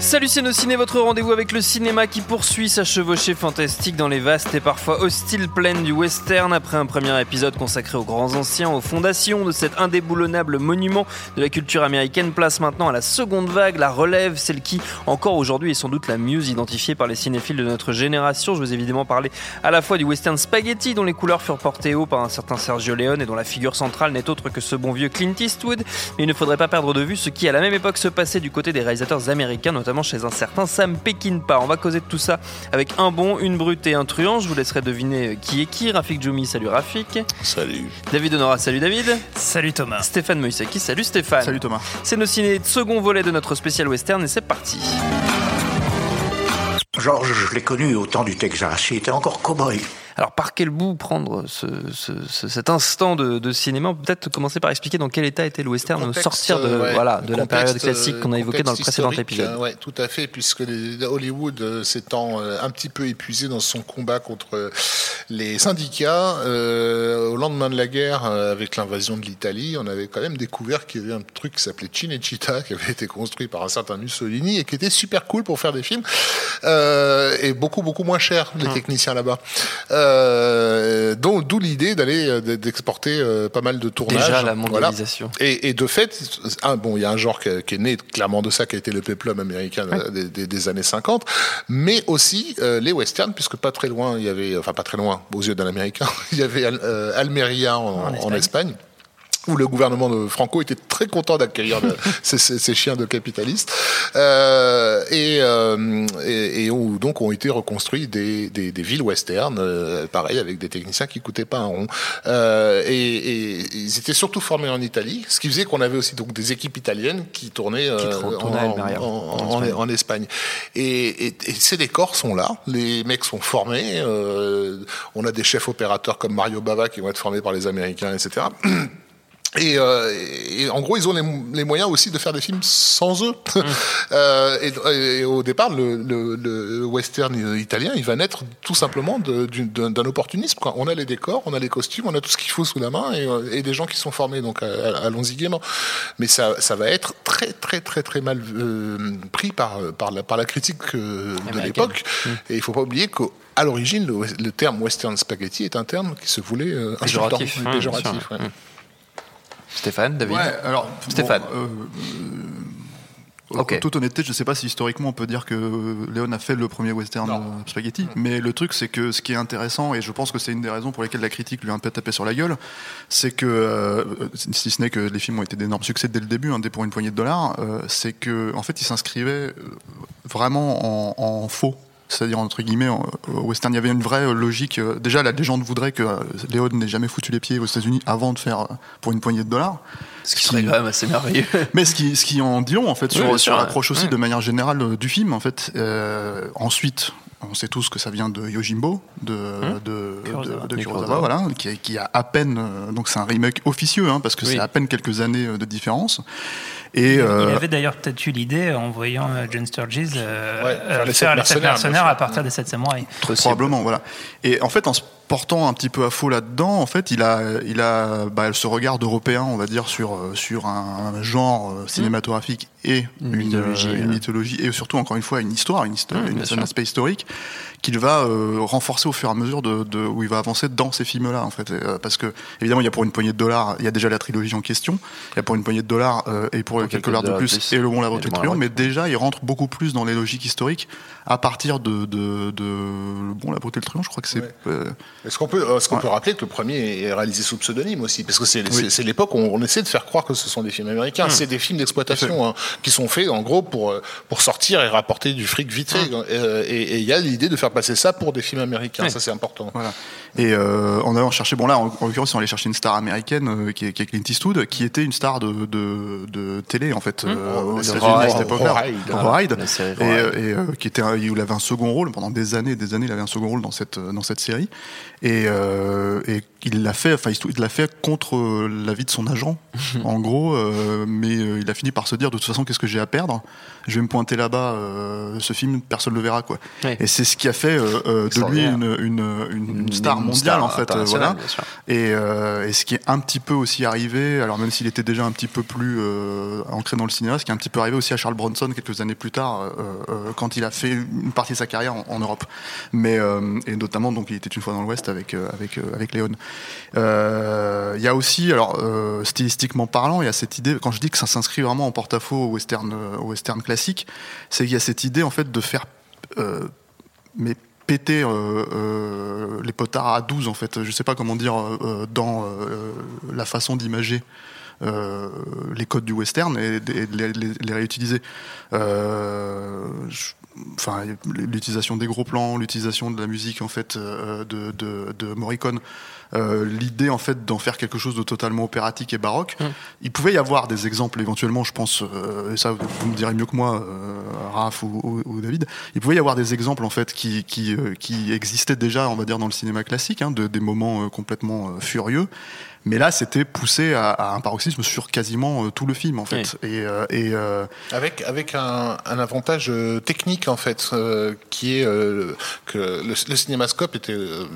Salut c'est nos ciné, votre rendez-vous avec le cinéma qui poursuit sa chevauchée fantastique dans les vastes et parfois hostiles plaines du western après un premier épisode consacré aux grands anciens, aux fondations de cet indéboulonnable monument de la culture américaine place maintenant à la seconde vague, la relève, celle qui encore aujourd'hui est sans doute la mieux identifiée par les cinéphiles de notre génération. Je veux évidemment parler à la fois du western spaghetti dont les couleurs furent portées haut par un certain Sergio Leone et dont la figure centrale n'est autre que ce bon vieux Clint Eastwood, mais il ne faudrait pas perdre de vue ce qui à la même époque se passait du côté des réalisateurs américains, chez un certain Sam Peckinpah. On va causer de tout ça avec un bon, une brute et un truand. Je vous laisserai deviner qui est qui. Rafik Djoumi, salut Rafik. Salut. David Honora, salut David. Salut Thomas. Stéphane Moïsaki, salut Stéphane. Salut Thomas. C'est nos ciné second volet de notre spécial western et c'est parti. Georges, je l'ai connu au temps du Texas. Il était encore cow-boy. Alors, par quel bout prendre ce, ce, ce, cet instant de, de cinéma? Peut-être commencer par expliquer dans quel état était le western au sortir de, ouais, voilà, de la période classique qu'on a évoquée dans le précédent épisode. euh, ouais, tout à fait, puisque les, Hollywood euh, s'étant euh, un petit peu épuisé dans son combat contre les syndicats, euh, au lendemain de la guerre, euh, avec l'invasion de l'Italie, on avait quand même découvert qu'il y avait un truc qui s'appelait Cinecittà, qui avait été construit par un certain Mussolini et qui était super cool pour faire des films, euh, et beaucoup, beaucoup moins cher, les Hum. techniciens là-bas. Euh, donc, d'où l'idée d'aller euh, d'exporter euh, pas mal de tournages. Déjà la Voilà. mondialisation. Et, et de fait, un, bon, il y a un genre qui, qui est né clairement de ça, qui a été le peplum américain euh, des, des- des années 50, mais aussi euh, les westerns, puisque pas très loin, il y avait, enfin pas très loin, aux yeux d'un américain, il y avait Al- euh, Almeria en, en Espagne. Espagne. Où le gouvernement de Franco était très content d'accueillir ces, ces- ces chiens de capitalistes, euh, et, euh, et, et où donc ont été reconstruits des, des, des villes western, euh, pareil avec des techniciens qui coûtaient pas un rond, euh, et, et ils étaient surtout formés en Italie, ce qui faisait qu'on avait aussi donc des équipes italiennes qui tournaient, euh, tournaient à en, Espagne. en Espagne. Et, et, et ces décors sont là, les mecs sont formés, euh, on a des chefs opérateurs comme Mario Bava qui vont être formés par les Américains, etc. Et, euh, et en gros, ils ont les, les moyens aussi de faire des films sans eux. Euh, et, et au départ, le, le, le western italien, il va naître tout simplement d'un opportunisme. Quoi. On a les décors, on a les costumes, on a tout ce qu'il faut sous la main et, euh, et des gens qui sont formés. Donc, euh, allons-y gaiement. Mais ça, ça va être très, très, très, très mal euh, pris par, par, la, par la critique de l'époque. Et il faut pas oublier qu'à l'origine, le, le terme western spaghetti est un terme qui se voulait euh, Péjoratif, hein, bien péjoratif, ouais. Mm. Stéphane, David Ouais, alors Stéphane. bon, euh, euh, Ok. En toute honnêteté, je sais pas si historiquement on peut dire que Léon a fait le premier western euh, spaghetti, mais le truc c'est que ce qui est intéressant, et je pense que c'est une des raisons pour lesquelles la critique lui a un peu tapé sur la gueule, c'est que, euh, si ce n'est que les films ont été d'énormes succès dès le début, un dès pour une poignée de dollars, euh, c'est que en fait ils s'inscrivaient euh, vraiment en, en faux. C'est-à-dire, entre guillemets, en- au western, il y avait une vraie euh, logique. euh, Déjà, la légende voudrait que euh, Léon n'ait jamais foutu les pieds aux États-Unis avant de faire euh, pour une poignée de dollars. Ce qui serait quand même assez merveilleux. Mais ce qui, ce qui en dit long, en fait, sur, l'approche aussi Ouais. de manière générale euh, du film, en fait. Euh, ensuite, on sait tous que ça vient de Yojimbo, de, de, Kurosawa. de, de De Kurosawa, voilà, qui, a- qui a à peine, euh, donc c'est un remake officieux, hein, parce que Oui. c'est à peine quelques années euh, de différence. Et, Il euh, avait d'ailleurs peut-être eu l'idée en voyant euh, John Sturges euh, Ouais, faire les sept mercenaires, à partir des sept samouraïs. Probablement, voilà. Et en fait, en, portant un petit peu à faux là-dedans, en fait, il a, il a bah, ce regard européen, on va dire, sur, euh, sur un, un genre euh, cinématographique et Une une, mythologie, euh, une mythologie, et surtout, encore une fois, une histoire, une histoire, Mmh, une- sûr. un aspect historique qu'il va euh, renforcer au fur et à mesure de, de- où il va avancer dans ces films-là, en fait. Euh, parce que, évidemment, il y a pour une poignée de dollars, il y a déjà la trilogie en question, il y a pour une poignée de dollars euh, et pour, quelques dollars de plus, et le bon, la Et le Bon, la Truand, Brute. mais déjà, il rentre beaucoup plus dans les logiques historiques à partir de, de, de le bon, la et le Truand, je crois que c'est. Ouais. euh, Est-ce qu'on peut, est-ce qu'on Ouais. peut rappeler que le premier est réalisé sous pseudonyme aussi? Parce que c'est Oui. l'époque où on essaie de faire croire que ce sont des films américains. Hum. C'est des films d'exploitation hein, qui sont faits en gros pour, pour sortir et rapporter du fric vite fait. Et et il y a l'idée de faire passer ça pour des films américains. Ouais. Ça, c'est important. Voilà. Et euh, en allant chercher, bon là, en, en l'occurrence, on allait chercher une star américaine euh, qui, est, qui est Clint Eastwood, qui était une star de, de, de télé en fait euh, aux États-Unis Rawhide. à cette époque-là. La série Et, euh, et, euh, qui était, un- il avait un second rôle pendant des années, des années, il avait un second rôle dans cette dans cette série. Et, euh, et il l'a fait, enfin, il l'a fait contre euh, l'avis de son agent, en gros. euh, mais euh, il a fini par se dire, de toute façon, qu'est-ce que j'ai à perdre? Je vais me pointer là-bas. euh, ce film, personne ne le verra, quoi. Ouais. Et c'est ce qui a fait euh, euh, de lui une, une, une, star mondiale, en fait. euh, voilà. Et, euh, et ce qui est un petit peu aussi arrivé, alors même s'il était déjà un petit peu plus euh, ancré dans le cinéma, ce qui est un petit peu arrivé aussi à Charles Bronson quelques années plus tard, euh, quand il a fait une partie de sa carrière en, en Europe. Mais et notamment donc il était une fois dans l'Ouest avec avec avec Léon. Il y a aussi alors stylistiquement parlant, il y a cette idée quand je dis que ça s'inscrit vraiment en porte-à-faux au western au western classique, c'est qu'il y a cette idée en fait de faire mais péter euh, euh, les potards à 12 en fait. Je sais pas comment dire euh, dans la façon d'imager les codes du western et, et de les, réutiliser enfin l'utilisation des gros plans l'utilisation de la musique en fait euh, de, de, de Morricone euh, l'idée en fait d'en faire quelque chose de totalement opératique et baroque Mm. il pouvait y avoir des exemples éventuellement je pense euh, et ça vous me direz mieux que moi euh, Raph ou, ou- ou David il pouvait y avoir des exemples en fait qui qui, euh, qui existaient déjà on va dire dans le cinéma classique hein, de, des moments euh, complètement furieux mais là c'était poussé à, à un paroxysme sur quasiment euh, tout le film en fait. Et, euh, et euh, Avec, avec un, un avantage technique, en fait, euh, qui est euh, que le, le cinémascope était euh,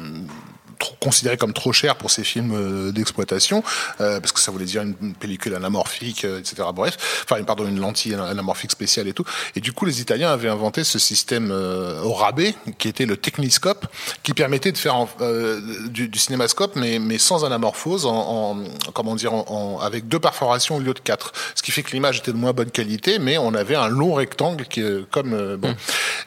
trop- considéré comme trop cher pour ces films euh, d'exploitation, euh, parce que ça voulait dire une, une pellicule anamorphique, euh, etc. Bref, enfin, pardon, une lentille ana- anamorphique spéciale et tout. Et du coup, les Italiens avaient inventé ce système euh, au rabais, qui était le techniscope, qui permettait de faire en- du, du cinémascope, mais, mais sans anamorphose, en, en- comment dire, en, avec deux perforations au lieu de quatre. Ce qui fait que l'image était de moins bonne qualité, mais on avait un long rectangle qui, comme bon.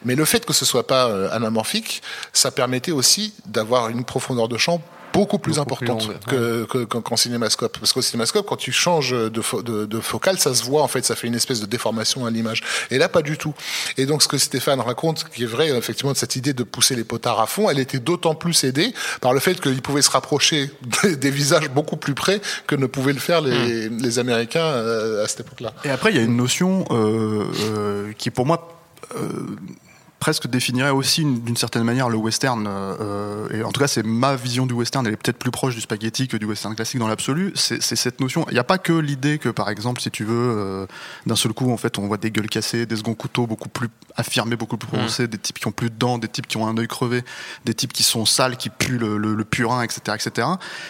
Mais le fait que ce soit pas anamorphique, ça permettait aussi d'avoir une profondeur de champ beaucoup plus Beaucoup importante que, que- qu'en cinémascope. Parce qu'au cinémascope, quand tu changes de, fo- de, de focale, ça se voit en fait, ça fait une espèce de déformation à l'image. Et là, pas du tout. Et donc, ce que Stéphane raconte, qui est vrai, effectivement, de cette idée de pousser les potards à fond, elle était d'autant plus aidée par le fait qu'ils pouvaient se rapprocher des, des visages beaucoup plus près que ne pouvaient le faire les, les Américains euh, à cette époque-là. Et après, il y a une notion euh, euh, qui, pour moi, presque définirait aussi une- d'une certaine manière le western. euh, et en tout cas, c'est ma vision du western. Elle est peut-être plus proche du spaghetti que du western classique dans l'absolu. C'est cette notion. Il n'y a pas que l'idée que, par exemple, si tu veux, euh, d'un seul coup, en fait, on voit des gueules cassées, des seconds couteaux beaucoup plus affirmés, beaucoup plus prononcés, des types qui ont plus de dents, des types qui ont un œil crevé, des types qui sont sales, qui puent le, le- le purin, etc., etc.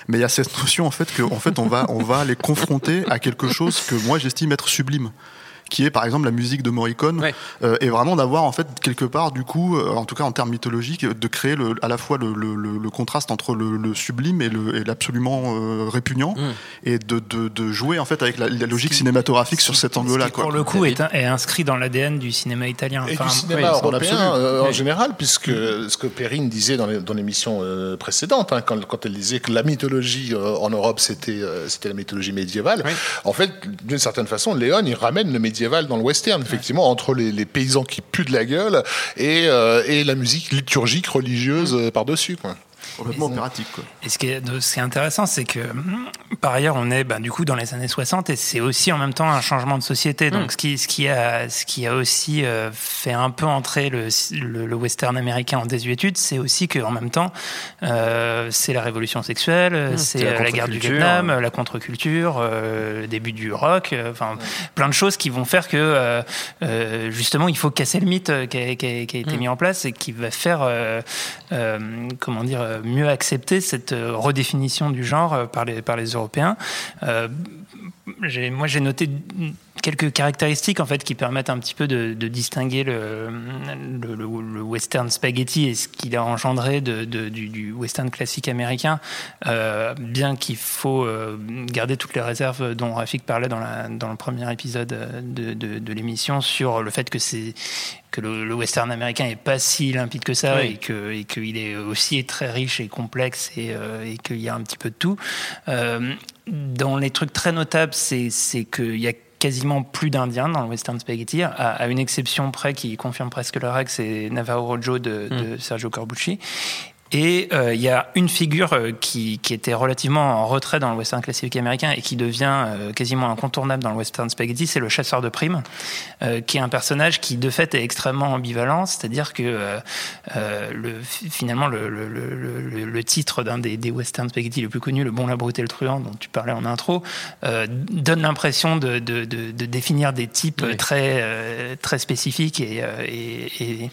Mais il y a cette notion, en fait, que, en fait, on va, on va les confronter à quelque chose que moi j'estime être sublime qui est par exemple la musique de Morricone Ouais. euh, et vraiment d'avoir en fait quelque part du coup euh, en tout cas en termes mythologiques de créer le, à la fois le, le- le- le contraste entre le, le sublime et l'absolument euh, répugnant Mm. et de, de, de jouer en fait avec la, la logique cinématographique sur cet angle là qui, pour le coup, est, un- est inscrit dans l'ADN du cinéma italien. Et Enfin, du cinéma oui, européen euh, en Oui. général, puisque ce que Perrine disait dans l'émission euh, précédente, hein, quand, quand elle disait que la mythologie euh, en Europe c'était euh, c'était la mythologie médiévale, Oui. en fait, d'une certaine façon, Léon il ramène le médiéval dans le western, effectivement, entre les, les paysans qui puent de la gueule et, euh, et la musique liturgique religieuse euh, par-dessus. quoi. Complètement opératique quoi. Et ce qui est, de- ce qui est intéressant, c'est que hum, par ailleurs, on est bah, du coup dans les années 60 et c'est aussi en même temps un changement de société. Donc, ce, qui, ce, qui a, ce qui a aussi euh, fait un peu entrer le, le, le western américain en désuétude, c'est aussi qu'en même temps, euh, c'est la révolution sexuelle, c'est c'est la euh, la, guerre du. Vietnam, euh, la contre-culture, euh, le début du rock, euh, enfin plein de choses qui vont faire que euh, euh, justement il faut casser le mythe euh, qui a, qui a- qui a été mis en place et qui va faire euh, euh, comment dire euh, mieux accepter cette redéfinition du genre par les, par les Européens. Moi, j'ai noté quelques caractéristiques en fait qui permettent un petit peu de, distinguer le, le, western spaghetti et ce qu'il a engendré de, du, western classique américain, euh, bien qu'il faut euh, garder toutes les réserves dont Rafik parlait dans, la, dans le premier épisode de, l'émission sur le fait que c'est que le, western américain est pas si limpide que ça et que et qu'il est aussi très riche et complexe et, euh, et qu'il y a un petit peu de tout. Dans les trucs très notables, c'est qu'il y a quasiment plus d'Indiens dans le western spaghetti, à, une exception près qui confirme presque la règle, c'est Navarro Rojo de, de mm. Sergio Corbucci. Et euh, il y a une figure euh, qui, qui, était relativement en retrait dans le western classique américain et qui devient euh, quasiment incontournable dans le western spaghetti, c'est le chasseur de primes, qui est un personnage qui de fait est extrêmement ambivalent, c'est-à-dire que le, finalement le, le, le titre d'un des, des western spaghetti le plus connus, Le Bon, la Brute et le Truand, dont tu parlais en intro, donne l'impression de, de, de, de, définir des types très, très spécifiques et, et, et,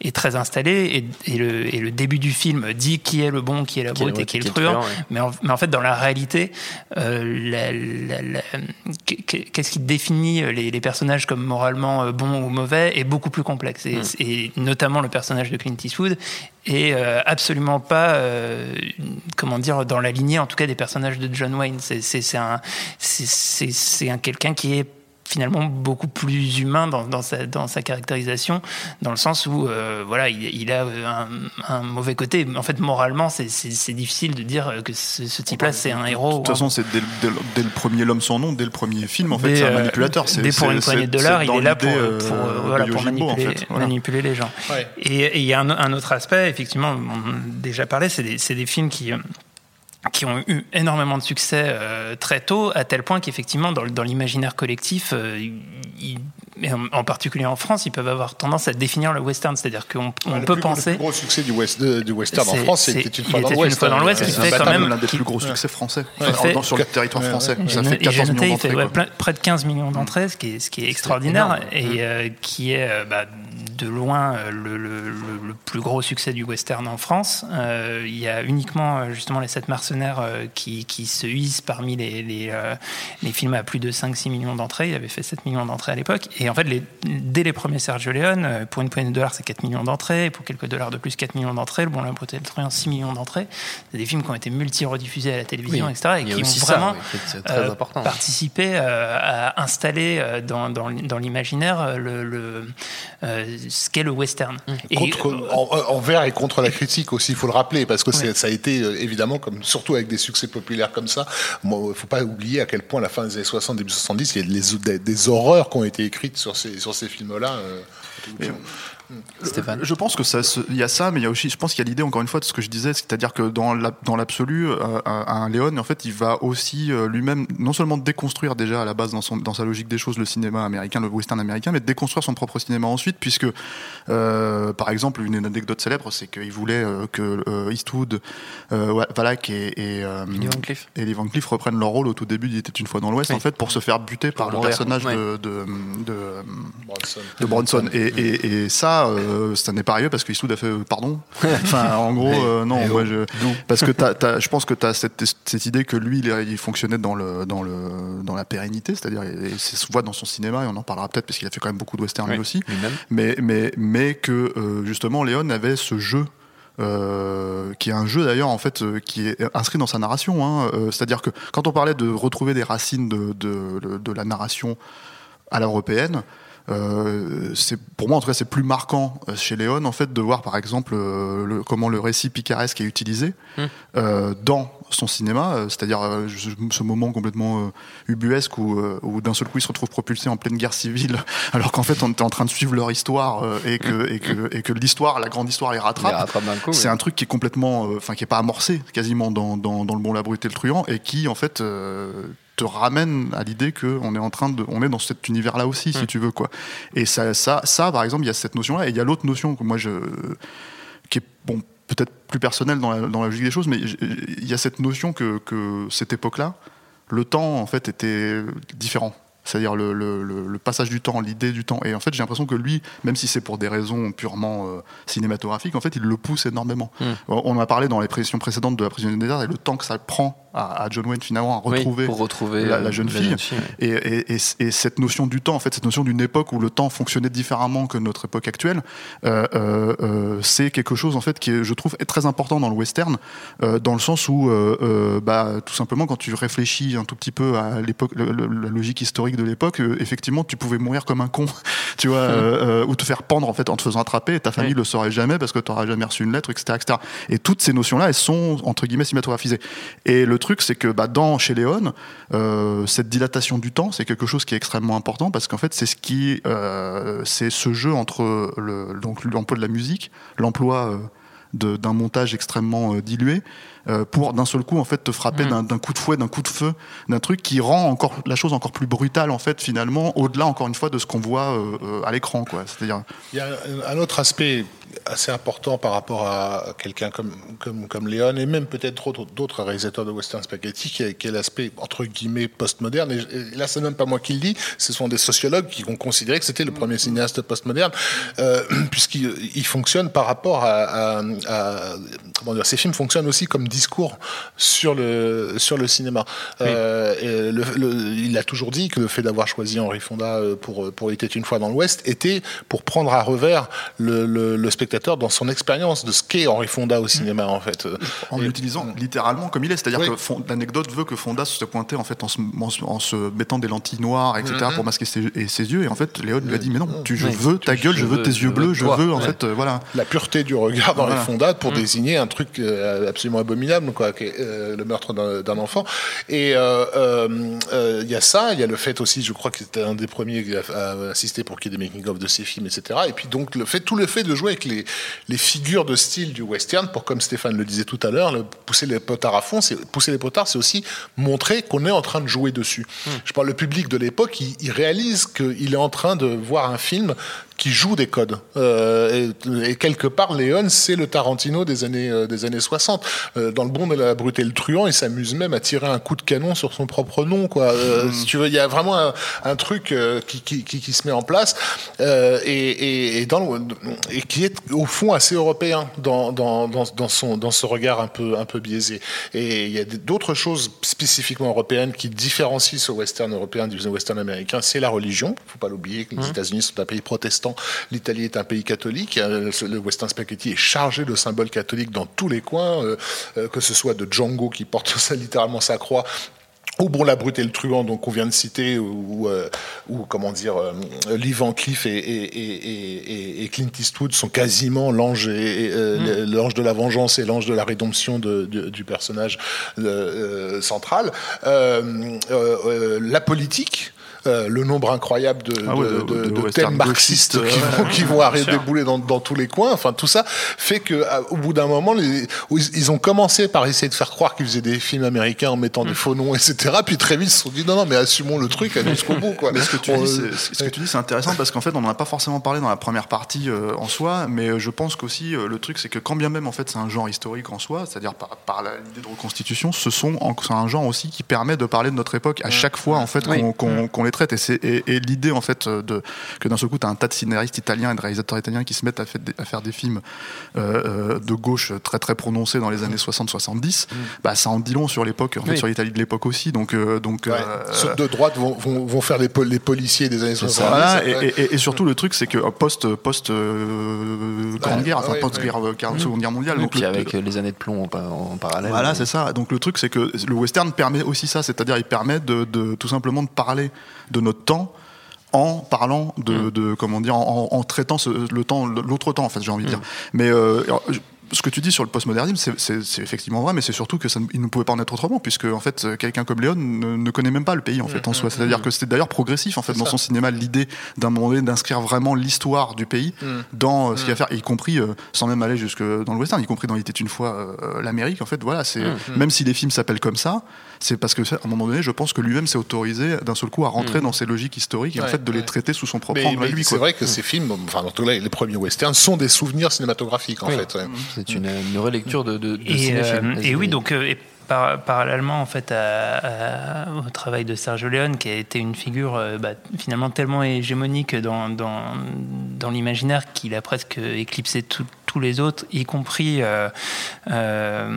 et, très installés. Et le début du film dit qui est le bon, qui est la brute et qui est le truand. mais, en, mais, en, fait, dans la réalité, euh, qu'est-ce qui définit les, les, personnages comme moralement euh, bons ou mauvais est beaucoup plus complexe. Et, et notamment le personnage de Clint Eastwood est euh, absolument pas, euh, comment dire, dans la lignée, en tout cas, des personnages de John Wayne. C'est un, c'est un quelqu'un qui est finalement beaucoup plus humain dans, dans, sa, dans sa caractérisation, dans le sens où euh, voilà, il, il a un, un, mauvais côté. En fait, moralement, c'est difficile de dire que ce, ce type-là, c'est un héros. De toute façon, c'est dès, dès, le premier L'homme sans nom, dès le premier film, en fait, c'est un euh, manipulateur. Dès pour une poignée de dollars, il est là pour, euh, pour, voilà, pour manipuler, en fait, voilà. manipuler, les gens. Ouais. Et il y a un, un, autre aspect, effectivement, on a déjà parlé, c'est des, des films qui qui ont eu énormément de succès euh, très tôt, à tel point qu'effectivement, dans, dans l'imaginaire collectif, euh, ils, en, particulier en France, ils peuvent avoir tendance à définir le western. C'est-à-dire qu'on on peut penser. Le plus gros succès du, west, du western en France, c'est une fois dans l'Ouest. Une fois dans l'Ouest, qui fait quand même. l'un des plus gros succès français, enfin, sur le territoire français. Ça fait 14 millions d'entrées. Il fait près de 15 millions d'entrées, ce qui est, ce qui est extraordinaire, et euh, qui est bah, de loin le, le, le, plus gros succès du western en France. il y a uniquement justement les Sept Mercenaires euh, qui, qui, se hisse parmi les, les, euh, les, films à plus de 5-6 millions d'entrées. Il avait fait 7 millions d'entrées à l'époque. Et en fait, les, dès les premiers Sergio Leone, euh, pour une poignée de dollars, c'est 4 millions d'entrées. Pour quelques dollars de plus, 4 millions d'entrées. Le Bon, la beauté, Troyen, 6 millions d'entrées. C'est des films qui ont été multi-rediffusés à la télévision, etc. Et qui ont vraiment participé à installer dans, dans, dans l'imaginaire le, le ce qu'est le western. Contre, et, envers et contre la critique aussi, il faut le rappeler, parce que ça a été évidemment, comme surtout avec des succès populaires comme ça. Il ne faut pas oublier à quel point, à la fin des années 60, début 70, il y a des, des, des horreurs qui ont été écrites sur ces, sur ces films-là. Euh, Stéphane. Je pense que ça, il y a ça, mais il y a aussi, je pense qu'il y a l'idée encore une fois de ce que je disais, c'est-à-dire que dans l'absolu, euh, un Léon, en fait, il va aussi euh, lui-même non seulement déconstruire déjà à la base dans, son, dans sa logique des choses le cinéma américain, le western américain, mais déconstruire son propre cinéma ensuite, puisque euh, par exemple une anecdote célèbre, c'est qu'il voulait que Eastwood, Valak et et, et Lee Van Cleef reprennent leur rôle au tout début. Il était une fois dans l'Ouest, en fait, pour se faire buter par le personnage de, de, de, Bronson. de Bronson. Et, et, et ça euh, ça n'est pas arrivé parce que Eastwood a fait euh, pardon. Enfin, en gros, euh, non, je, parce que je pense que tu as cette, cette, idée que lui, il, fonctionnait dans le dans le dans la pérennité, c'est-à-dire, c'est se voit dans son cinéma et on en parlera peut-être parce qu'il a fait quand même beaucoup de western lui aussi. Mais mais mais que justement, Léon avait ce jeu. qui est un jeu d'ailleurs en fait qui est inscrit dans sa narration. Hein, C'est-à-dire que quand on parlait de retrouver des racines de, de, de la narration à l'européenne, euh, c'est pour moi en tout cas c'est plus marquant euh, chez Léon en fait de voir par exemple euh, le, comment le récit picaresque est utilisé mmh. euh, dans son cinéma, c'est-à-dire ce moment complètement ubuesque où, où d'un seul coup ils se retrouvent propulsés en pleine guerre civile, alors qu'en fait on était en train de suivre leur histoire et que et que, et que l'histoire, la grande histoire les rattrape. C'est un truc qui est complètement, enfin qui est pas amorcé quasiment dans, dans, dans le bon, la brute et le truand et qui en fait te ramène à l'idée qu'on est en train de, on est dans cet univers-là aussi, si mm. tu veux, quoi. Et ça, ça, ça, par exemple, il y a cette notion-là, et il y a l'autre notion que moi je, qui est bon, peut-être plus personnelle dans la, dans la logique des choses, mais il y a cette notion que, que cette époque-là, le temps en fait était différent. c'est-à-dire le, le, le, passage du temps, l'idée du temps. Et en fait, j'ai l'impression que lui, même si c'est pour des raisons purement euh, cinématographiques, en fait, il le pousse énormément. Hmm. On en a parlé dans les précisions précédentes de La Prisonnière des désert et le temps que ça prend à, à John Wayne finalement à retrouver, oui, pour retrouver la, la, jeune fille. fille et, et, et, et, cette notion du temps, en fait, cette notion d'une époque où le temps fonctionnait différemment que notre époque actuelle, euh, euh, c'est quelque chose en fait qui est, je trouve, est très important dans le western, euh, dans le sens où, bah, tout simplement, quand tu réfléchis un tout petit peu à l'époque, la logique historique de l'époque, effectivement, tu pouvais mourir comme un con, tu vois, ou te faire pendre en fait en te faisant attraper, et ta famille oui. le saurait jamais parce que tu n'auras jamais reçu une lettre, etc., etc. Et toutes ces notions-là, elles sont entre guillemets cinématographisées. Et le truc, c'est que bah, dans chez Léon, euh, cette dilatation du temps, c'est quelque chose qui est extrêmement important parce qu'en fait, c'est ce qui, euh, c'est ce jeu entre le, donc l'emploi de la musique, l'emploi euh, d'un montage extrêmement dilué pour d'un seul coup en fait te frapper mmh. d'un coup de fouet, d'un coup de feu, d'un truc qui rend encore la chose encore plus brutale en fait finalement au-delà encore une fois de ce qu'on voit euh, à l'écran quoi. C'est-à-dire il y a un autre aspect assez important par rapport à quelqu'un comme, comme, comme Léon et même peut-être d'autres réalisateurs de western spaghetti qui est, qui est l'aspect entre guillemets postmoderne et, et là c'est même pas moi qui le dis ce sont des sociologues qui ont considéré que c'était le premier cinéaste postmoderne euh, puisqu'il il fonctionne par rapport à, à, à, comment dire ces films fonctionnent aussi comme discours sur le sur le cinéma oui. euh, le, le, il a toujours dit que le fait d'avoir choisi Henri Fonda pour pour Il était une fois dans l'Ouest était pour prendre à revers le, le, le spectateur dans son expérience de ce qu'est Henri Fonda au cinéma mmh. en fait en l'utilisant mmh. littéralement comme il est c'est-à-dire oui. que l'anecdote veut que Fonda se pointait en fait en se, en, en se mettant des lentilles noires etc mmh. pour masquer ses, et ses, yeux et en fait Léon lui a dit mais non tu, je veux ta gueule je veux tes yeux bleus je veux en fait euh, voilà la pureté du regard dans voilà. Fonda pour désigner un truc euh, absolument abominable quoi euh, le meurtre d'un enfant et il euh, y a ça il y a le fait aussi je crois que c'était un des premiers à assister pour qu'il y ait des making of de ces films etc et puis donc le fait tout le fait de jouer avec les, les figures de style du western pour, comme Stéphane le disait tout à l'heure, pousser les potards à fond, c'est pousser les potards, c'est aussi montrer qu'on est en train de jouer dessus. Mmh. Je parle le public de l'époque, il, il réalise qu'il est en train de voir un film qui joue des codes. Euh, et, et, quelque part, Léon, c'est le Tarantino des années, euh, des années 60. Euh, dans le bon de la brute et le truand, il s'amuse même à tirer un coup de canon sur son propre nom. Quoi. Mmh. Si tu veux, il y a vraiment un, un truc qui, qui, qui, qui, se met en place et, et, et, dans le, et qui est au fond assez européen dans, dans, dans, dans, son, dans ce regard un peu, un peu biaisé. Et il y a d'autres choses spécifiquement européennes qui différencient ce western européen du western américain. C'est la religion. Il ne faut pas l'oublier que les mmh. États-Unis sont un pays protestant l'Italie est un pays catholique. Euh, le Western Spaghetti est chargé de symboles catholiques dans tous les coins, euh, que ce soit de Django qui porte ça, littéralement sa croix ou bon la brute et le truand donc qu'on vient de citer ou, euh, ou comment dire euh, Lee Van Cleef et, et, et, et, Clint Eastwood sont quasiment l'ange euh, mm. l'ange de la vengeance et l'ange de la rédemption de, de, du personnage euh, central la politique euh, le nombre incroyable de, ah ouais, de, de, de thèmes marxistes qui, vont, qui vont arriver débouler dans, dans, tous les coins. Enfin, tout ça fait que, au bout d'un moment, les, ils ont commencé par essayer de faire croire qu'ils faisaient des films américains en mettant des faux noms, etc. Puis très vite, ils se sont dit non, non, mais assumons le truc, jusqu'au bout. Quoi. Mais ce que tu on, dis, ce c'est intéressant parce qu'en fait, on n'en a pas forcément parlé dans la première partie euh, en soi, mais je pense qu'aussi euh, le truc, c'est que quand bien même en fait, c'est un genre historique en soi, c'est-à-dire par, par l'idée de reconstitution, ce sont c'est un genre aussi qui permet de parler de notre époque à chaque fois en fait qu'on qu qu les Et, et, et l'idée en fait de que d'un seul coup tu as un tas de scénaristes italiens et de réalisateurs italiens qui se mettent à, fait, à faire des films euh, de gauche très très prononcés dans les années 60-70 mmh. bah ça en dit long sur l'époque en fait oui. sur l'Italie de l'époque aussi. Donc euh, donc ouais. euh, ceux de droite vont, vont, vont faire les, pol les, policiers des années 70 voilà, et, et, et, surtout le truc c'est que post post euh, grande guerre enfin post guerre mmh. seconde guerre mondiale. Donc puis le, avec les années de plomb en, en parallèle. Voilà c'est ça. Donc le truc c'est que le western permet aussi ça. C'est-à-dire il permet de, de tout simplement de parler de notre temps en parlant de, de comment dire, en, en traitant ce, le temps, l'autre temps, en fait, j'ai envie de dire. Mmh. Mais euh, ce que tu dis sur le postmodernisme, c'est effectivement vrai, mais c'est surtout que ça, il ne pouvait pas en être autrement, puisque en fait, quelqu'un comme Léon ne, ne, connaît même pas le pays en fait mmh, en soi. C'est-à-dire que c'était d'ailleurs progressif en fait dans ça. son cinéma l'idée d'un moment donné d'inscrire vraiment l'histoire du pays dans euh, ce qu'il y a à faire, y compris euh, sans même aller jusque dans le western, y compris dans Il était une fois euh, l'Amérique. En fait, voilà, c'est même si les films s'appellent comme ça, c'est parce que à un moment donné, je pense que lui-même s'est autorisé d'un seul coup à rentrer dans ces logiques historiques et ouais, en fait de ouais. les traiter sous son propre angle à lui. C'est vrai que ces films, enfin dans tous les, les premiers westerns, sont des souvenirs cinématographiques en fait. C'est une, une lecture de, de, de et, euh, et oui, donc euh, et parallèlement en fait au travail de Sergio Leone, qui a été une figure bah, finalement tellement hégémonique dans, dans, dans l'imaginaire qu'il a presque éclipsé tout, tous les autres, y compris, euh, euh,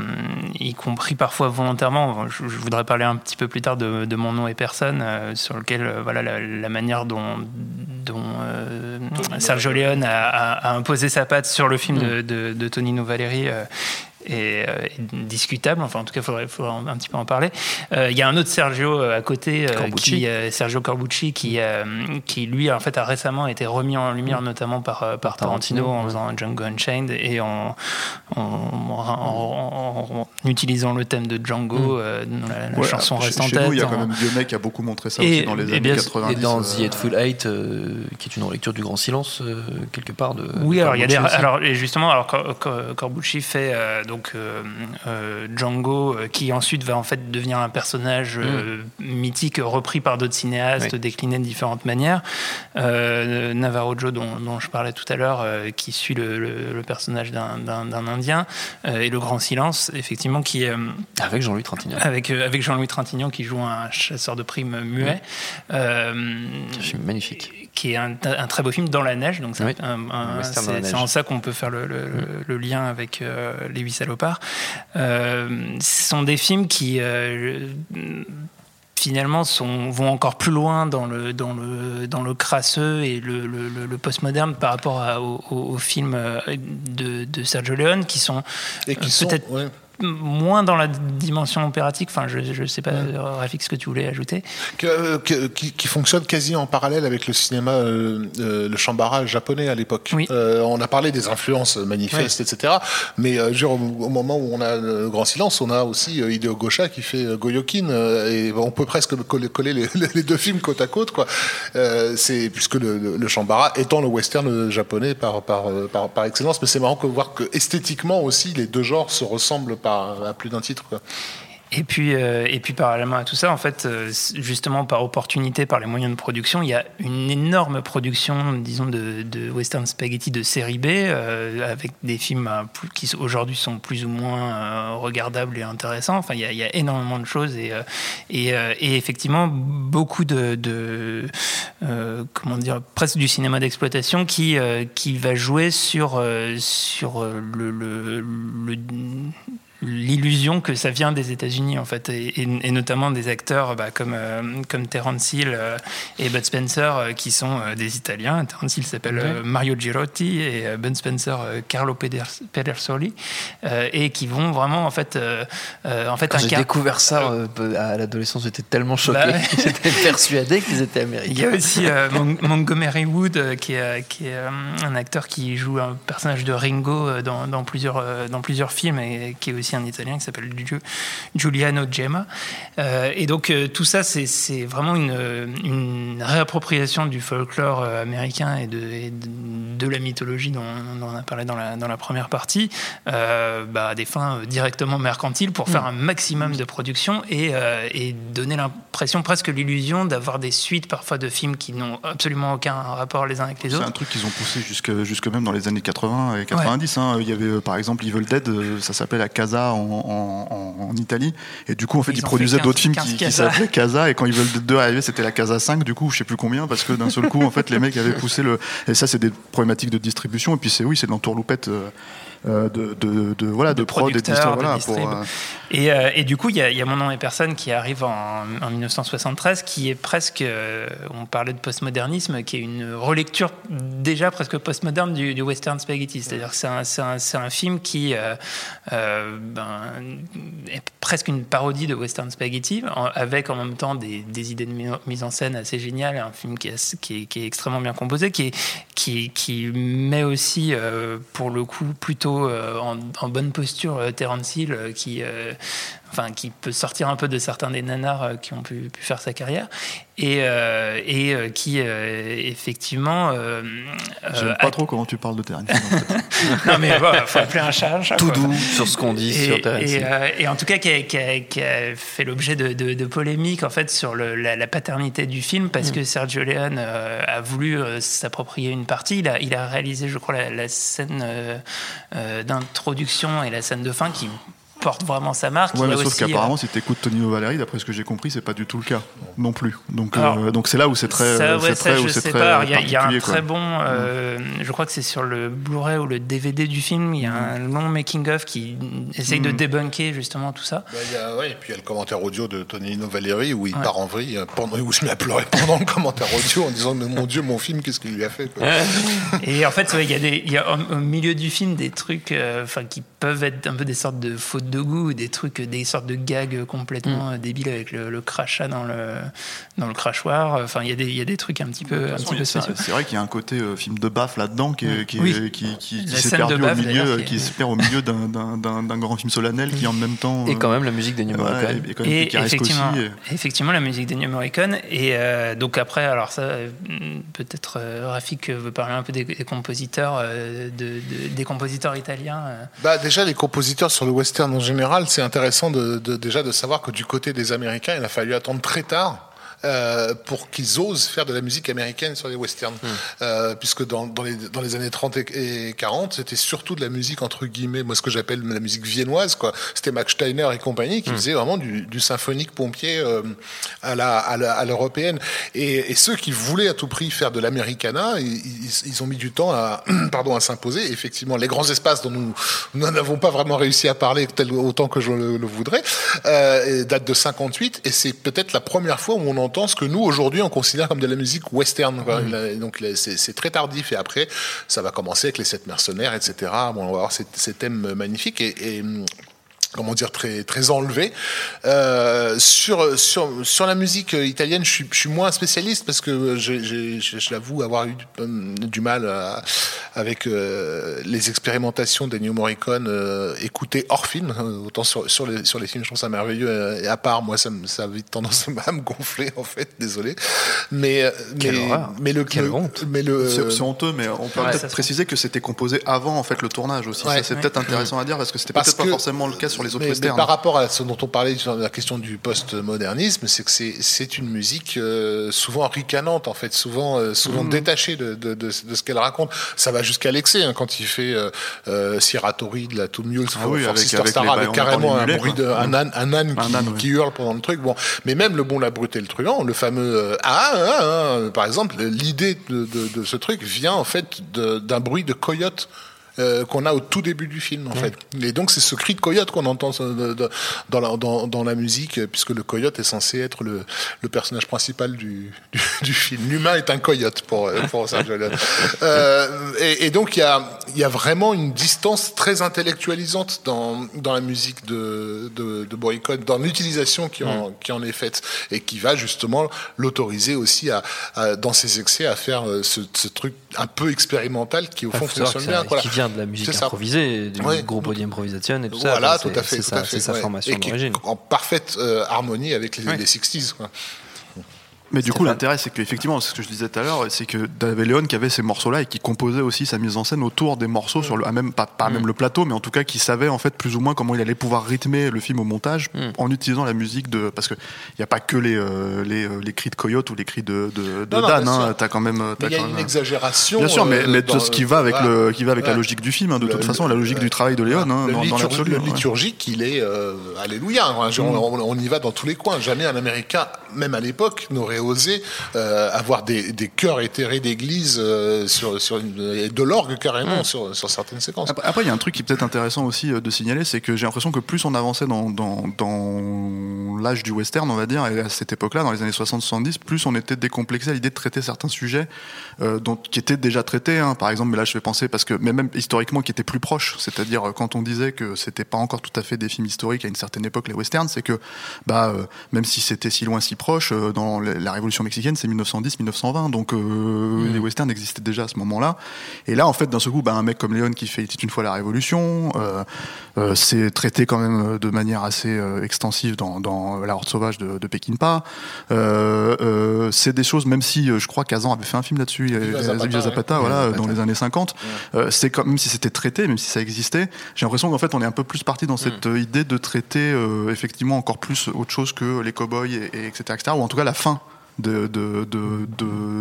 y compris parfois volontairement. Je, voudrais parler un petit peu plus tard de, mon nom et personne, euh, sur lequel voilà la, manière dont, dont Sergio Leone a, imposé sa patte sur le film mm. de, de, de Tonino Valeri est, euh, discutable. Enfin, en tout cas, il faudrait, faudrait, un petit peu en parler. Euh, il y a un autre Sergio euh, à côté, qui, Sergio Corbucci, qui, qui lui, en fait, a récemment été remis en lumière, notamment par, par Tarantino, en faisant Django Unchained et en, en, utilisant le thème de Django mm. dans la, chanson restante. Chez nous, il y a quand même Dionnet qui a beaucoup montré ça aussi dans les années 90. Et dans The Hateful Eight, qui est une relecture du Grand Silence, quelque part. De, oui, alors, il y a des, alors justement, alors Corbucci fait donc euh, euh, Django, euh, qui ensuite va en fait devenir un personnage mm. mythique repris par d'autres cinéastes, décliné de différentes manières. Navarro Joe, dont, je parlais tout à l'heure, qui suit le, personnage d'un Indien, et Le Grand Silence, effectivement, qui avec Jean-Louis Trintignant. Avec avec Jean-Louis Trintignant qui joue un chasseur de primes muet. Mm. magnifique. Qui est un, très beau film dans la neige, donc c'est en ça qu'on peut faire le, mm. lien avec les huit salopards. Euh, ce sont des films qui euh, finalement sont, vont encore plus loin dans le, dans le, dans le crasseux et le, le, postmoderne par rapport aux, films euh, de, de, Sergio Leone qui sont peut-être moins dans la dimension opératique. Enfin, je ne sais pas, ouais. ce que tu voulais ajouter. Que, qui, qui, fonctionne quasi en parallèle avec le cinéma, euh, euh le chambara japonais à l'époque. Oui. Euh, on a parlé des influences manifestes, etc. Mais euh, au, moment où on a le grand silence, on a aussi Hideo Gosha qui fait Goyokin. et on peut presque coller, coller les, les, deux films côte à côte. Quoi. c'est puisque le, le, chambara étant le western japonais par, par, par, par excellence. Mais c'est marrant de voir que esthétiquement aussi, les deux genres se ressemblent à plus d'un titre. Et puis, euh, et puis parallèlement à tout ça, en fait, euh, justement par opportunité, par les moyens de production, il y a une énorme production, disons, de, western spaghetti de série B, euh, avec des films qui aujourd'hui sont plus ou moins regardables et intéressants. Enfin, il y, a, énormément de choses et, et, effectivement beaucoup de, comment dire, presque du cinéma d'exploitation qui, qui va jouer sur, sur le l'illusion que ça vient des États-Unis en fait et, notamment des acteurs bah, comme euh, comme Terence Hill euh, et Bud Spencer euh, qui sont des Italiens. Terence Hill s'appelle Mario Girotti et Bud Spencer Carlo Pedersoli et qui vont vraiment en fait en fait j'ai découvert ça à l'adolescence j'étais tellement choqué. Bah j'étais persuadé qu'ils étaient américains. Il y a aussi Montgomery Wood qui est, qui est un acteur qui joue un personnage de Ringo dans, dans plusieurs dans plusieurs films et qui est aussi un Italien qui s'appelle Giuliano Gemma. Euh, et donc euh, tout ça, c'est vraiment une, une, réappropriation du folklore euh, américain et de, de, la mythologie dont, on a parlé dans la, dans la première partie, bah, à des fins directement mercantiles pour faire mm. un maximum de production et, et donner l'impression, presque l'illusion d'avoir des suites parfois de films qui n'ont absolument aucun rapport les uns avec les autres. C'est un truc qu'ils ont poussé jusque, jusque même dans les années 80 et 90. Hein. Il y avait par exemple Evil Dead, ça s'appelle à Casa en, Italie. Et du coup, en fait, ils, produisaient d'autres films qui, s'appelaient Casa. Et quand ils veulent deux arriver, c'était la Casa 5, du coup, je sais plus combien, parce que d'un seul coup, en fait, les mecs avaient poussé le. Et ça, c'est des problématiques de distribution. Et puis, c'est oui, c'est de l'entourloupette. Euh, de, de, de, voilà, de, prod et Voilà, pour, euh, et, euh, et, du coup, il y, y, a Mon nom et personne qui arrive en, en 1973, qui est presque, on parlait de postmodernisme, qui est une relecture déjà presque postmoderne du, du western spaghetti. C'est-à-dire que c'est un, un, un, film qui ben, est presque une parodie de western spaghetti, avec en même temps des, des, idées de mise en scène assez géniales, un film qui est, qui est, qui est extrêmement bien composé, qui, est, qui, qui met aussi, pour le coup, plutôt euh, en, bonne posture euh, Terence Hill euh, qui enfin qui peut sortir un peu de certains des nanars qui ont pu, faire sa carrière. Et, et qui effectivement j'aime pas trop comment tu parles de Terence non mais il faut appeler un chat un chat tout doux sur ce qu'on dit et, sur Terence et, et, en tout cas qui a, fait l'objet de, de, polémiques en fait sur le, la, paternité du film parce mm. que Sergio Leone a voulu s'approprier une partie. Il a, il a réalisé je crois la, la scène euh, d'introduction et la scène de fin qui porte vraiment sa marque. Ouais, mais sauf aussi, euh, qu'apparemment, si t'écoutes Tonino Valéry, d'après ce que j'ai compris, c'est pas du tout le cas non plus. Donc, euh, donc c'est là où c'est très, Ça, ouais, c'est ça, très, où je c'est sais très pas. Il y a, il y a un quoi. très bon, euh, je crois que c'est sur le Blu-ray ou le DVD du film, il y a un long making-of qui essaye de débunker justement tout ça. Bah, il y a- ouais, et puis il y a le commentaire audio de Tonino Valéry où il Ouais. part en vrille, pendant, où je m'ai à pleurer pendant le commentaire audio en disant Mais mon Dieu, mon film, qu'est-ce qu'il lui a fait quoi. Et en fait, ouais, il y a, des, il y a au, au milieu du film des trucs euh, enfin, qui peuvent être un peu des sortes de fautes de goût, des trucs, des sortes de gags complètement euh, débiles avec le, le crachat dans le, dans le crachoir. Enfin, il y, a des, il y a des trucs un petit peu, un petit peu C'est spéciaux. c'est vrai qu'il y a un côté euh, film de baffe là-dedans qui, est- qui, est- qui, qui- qui s'est de perdu au milieu, qui est- se perd au milieu d'un- d'un d'un- d'un grand film solennel qui en même temps. Et euh, quand même la musique d'Ennio ouais, Morricone. et quand même Et aussi. effectivement, et- effectivement, la musique d'Ennio Morricone. Et euh, donc après, alors ça, peut-être euh, Rafik veut parler un peu des, des compositeurs, euh, de, de- des compositeurs italiens. euh. Bah déjà les compositeurs sur le western en général, c'est intéressant de, déjà de savoir que du côté des Américains, il a fallu attendre très tard. Euh, pour qu'ils osent faire de la musique américaine sur les westerns, Euh, puisque dans, dans, les, dans les années 30 et, et 40, c'était surtout de la musique entre guillemets, moi ce que j'appelle la musique viennoise, quoi. C'était Max Steiner et compagnie qui faisaient vraiment du, du symphonique pompier euh, à la à la- à l'européenne. Et, et ceux qui voulaient à tout prix faire de l'americana, ils, ils- ils ont mis du temps à pardon à s'imposer. Effectivement, les grands espaces dont nous n'avons pas vraiment réussi à parler tel, autant que je le, le voudrais, euh, et date de 58 et c'est peut-être la première fois où on ce que nous aujourd'hui on considère comme de la musique western. quoi. La- Donc c'est c'est très tardif et après ça va commencer avec les sept mercenaires, etc. Bon, on va avoir ces, ces thèmes magnifiques et, et comment dire très très enlevé euh, sur sur sur la musique italienne je suis je suis moins spécialiste parce que je, je l'avoue avoir eu du, du mal à- avec euh, les expérimentations d'Ennio Morricone euh, écoutées hors film euh, autant sur sur les sur les films je trouve ça merveilleux euh, et à part moi ça ça a vite tendance à me gonfler en fait désolé mais euh, mais horreur. mais le le- honte. mais le C'est honteux, mais on peut Ouais, peut-être préciser que c'était composé avant en fait le tournage aussi. Ouais. ça c'est Ouais. peut-être intéressant à dire parce que c'était peut-être pas forcément le cas sur les autres mais, par rapport à ce dont on parlait sur la question du post-modernisme, c'est que c'est c'est une musique euh, souvent ricanante en fait, souvent euh, souvent Mmh. détachée de, de, de, de ce qu'elle raconte. Ça va jusqu'à l'excès hein, quand il fait euh, euh, Siratori de la Two Mules Ah for, oui, avec- Sister avec Star les- avec carrément un bruit de un âne, un âne qui, âne, ouais. qui hurle pendant le truc. Bon, mais même le bon, la brute et le truand, le fameux euh, ah, ah, ah, par exemple, l'idée de, de, de ce truc vient en fait d'un bruit de coyote euh, qu'on a au tout début du film en fait. Et donc c'est ce cri de coyote qu'on entend dans, la, dans, dans la musique, euh, puisque le coyote est censé être le, le personnage principal du, du, du film. L'humain est un coyote pour, euh, pour Leone. Euh, et, et donc il y a, y a vraiment une distance très intellectualisante dans, dans la musique de, de, de Morricone, dans l'utilisation qui en, qui en est faite et qui va justement l'autoriser aussi à, à, dans ses excès à faire ce, ce truc un peu expérimental qui au fond fonctionne ça- bien. Voilà. Qui vient de la musique improvisée, du Ouais. groupe d'improvisation et tout ça. Voilà, tout à fait, C'est sa, ouais. formation d'origine. en parfaite euh, harmonie avec les, Ouais. les 60s. Quoi. Mais du coup, l'intérêt, c'est qu'effectivement, c'est ce que je disais tout à l'heure, c'est que David Leon qui avait ces morceaux-là et qui composait aussi sa mise en scène autour des morceaux sur le, même pas, pas Mm. même le plateau, mais en tout cas qui savait en fait plus ou moins comment il allait pouvoir rythmer le film au montage Mm. en utilisant la musique de, parce que il n'y a pas que les, euh, les, euh, les cris de coyote ou les cris de, de, de Non, Dan, hein, t'as quand même, t'as il y a une même- exagération. Bien sûr, mais, euh, mais dans- ce qui va avec le, qui va avec la logique du film, hein, de Le- toute façon, la logique du travail de Léon, hein, le, dans, dans liturg- l'absolu. le ouais. liturgique, il est euh, alléluia. Mm. on, on y va dans tous les coins. Jamais un Américain, même à l'époque, n'aurait osé euh, avoir des, des chœurs éthérés d'église euh, sur, sur une- de l'orgue carrément sur, sur certaines séquences. Après, après, il y a un truc qui est peut-être intéressant aussi euh, de signaler, c'est que j'ai l'impression que plus on avançait dans, dans, dans l'âge du western, on va dire, et à cette époque-là, dans les années 60-70, plus on était décomplexé à l'idée de traiter certains sujets euh, dont, qui étaient déjà traités. hein. Par exemple, mais là je vais penser, parce que mais même historiquement, qui étaient plus proches, c'est-à-dire quand on disait que c'était pas encore tout à fait des films historiques à une certaine époque, les westerns, c'est que bah, euh, même si c'était si loin, si proche, euh, dans la la révolution mexicaine, c'est 1910-1920, donc euh, les westerns existaient déjà à ce moment-là. Et là, en fait, d'un seul coup, bah, un mec comme Léon qui fait Il était une fois la Révolution, euh, euh, c'est traité quand même de manière assez euh, extensive dans, dans La Horde sauvage de, de. Euh, euh, c'est des choses, même si je crois qu'Azan avait fait un film là-dessus, Zapata, Zapata, ouais. voilà, Viva dans les années 50. Euh, c'est comme même si c'était traité, même si ça existait, j'ai l'impression qu'en fait on est un peu plus parti dans cette euh, idée de traiter euh, effectivement encore plus autre chose que les cow-boys et, et etc., etc. Ou en tout cas la fin de, de, de,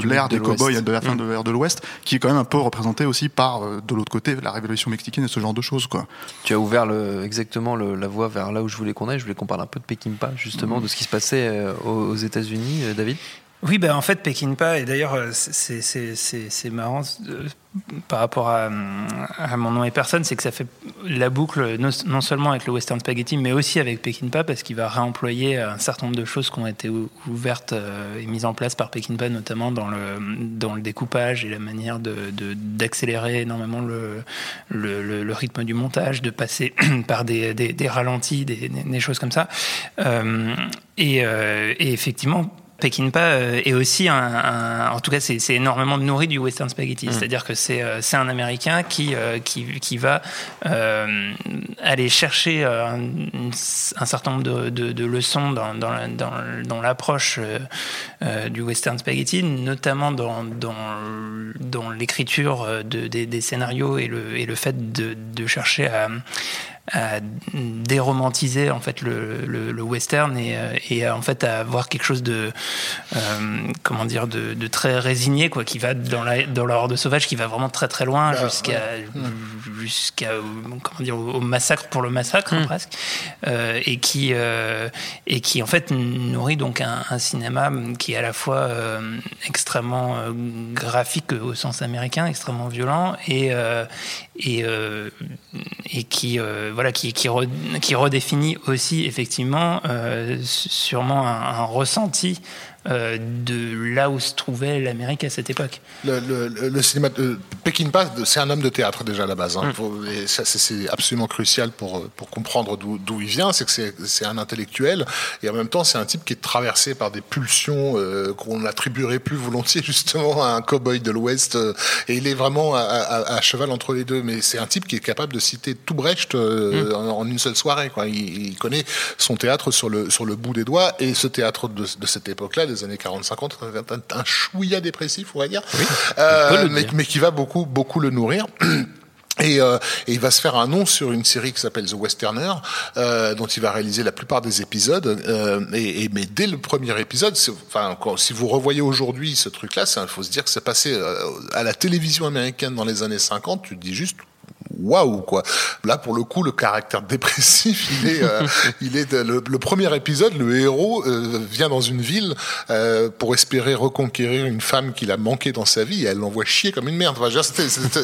de l'ère des cowboys de la fin de l'ère de l'Ouest, qui est quand même un peu représenté aussi par, euh, de l'autre côté, la révolution mexicaine et ce genre de choses. Quoi. Tu as ouvert le, exactement le, la voie vers là où je voulais qu'on aille. Je voulais qu'on parle un peu de Peckinpah, justement, de ce qui se passait euh, aux, aux États-Unis, euh, David? Oui, ben en fait, Peckinpah, et d'ailleurs, euh, c'est- marrant euh, par rapport à, mon nom et personne, c'est que ça fait la boucle non, seulement avec le Western Spaghetti, mais aussi avec Peckinpah, parce qu'il va réemployer un certain nombre de choses qui ont été ou- ouvertes euh, et mises en place par Peckinpah, notamment dans le, dans le découpage et la manière d'accélérer de, d'accélérer énormément le, le, rythme du montage, de passer par des, des, ralentis, des, choses comme ça. Et effectivement, Peckinpah euh, est aussi un, un- en tout cas c'est c'est énormément nourri du western spaghetti, c'est-à-dire que c'est euh, c'est un américain qui euh, qui, qui va euh, aller chercher un, un certain nombre de, de, de leçons dans dans dans, dans l'approche euh, du western spaghetti, notamment dans dans, dans l'écriture de, des, des scénarios et le et le fait de, de chercher à à déromantiser en fait le, le, le western et, euh, et à, en fait à avoir quelque chose de euh, comment dire de, de très résigné quoi qui va dans la dans la horde sauvage qui va vraiment très très loin jusqu'à jusqu'à euh, comment dire au, massacre pour le massacre presque. Euh, et qui euh, et qui en fait nourrit donc un, un cinéma qui est à la fois euh, extrêmement euh, graphique au sens américain extrêmement violent et euh, et, euh, et qui euh, voilà qui qui, qui redéfinit aussi effectivement euh, sûrement un ressenti euh, de là où se trouvait l'Amérique à cette époque. Le, le, le- le cinéma de Peckinpah, c'est un homme de théâtre déjà à la base. hein. Et ça, c'est- absolument crucial pour, pour comprendre d'où il vient. C'est que c'est- un intellectuel et en même temps, c'est un type qui est traversé par des pulsions euh, qu'on attribuerait plus volontiers justement à un cow-boy de l'Ouest. euh, et il est vraiment à, à- à cheval entre les deux. Mais c'est un type qui est capable de citer tout Brecht euh, en, en une seule soirée. Quoi. Il, il connaît son théâtre sur le, sur le bout des doigts. Et ce théâtre de, de cette époque-là, des années 40-50, un, chouïa dépressif, on va dire. Euh, mais, dire. mais qui va beaucoup, beaucoup le nourrir. Et, euh, et il va se faire un nom sur une série qui s'appelle The Westerner, euh, dont il va réaliser la plupart des épisodes. Euh, et, et- mais dès le premier épisode, enfin, quand, si vous revoyez aujourd'hui ce truc-là, il faut se dire que c'est passé à la télévision américaine dans les années 50. Tu te dis juste waouh quoi. Là pour le coup le caractère dépressif il est euh, il est de- le, le premier épisode le héros euh, vient dans une ville euh, pour espérer reconquérir une femme qu'il a manqué dans sa vie et elle l'envoie chier comme une merde. Enfin,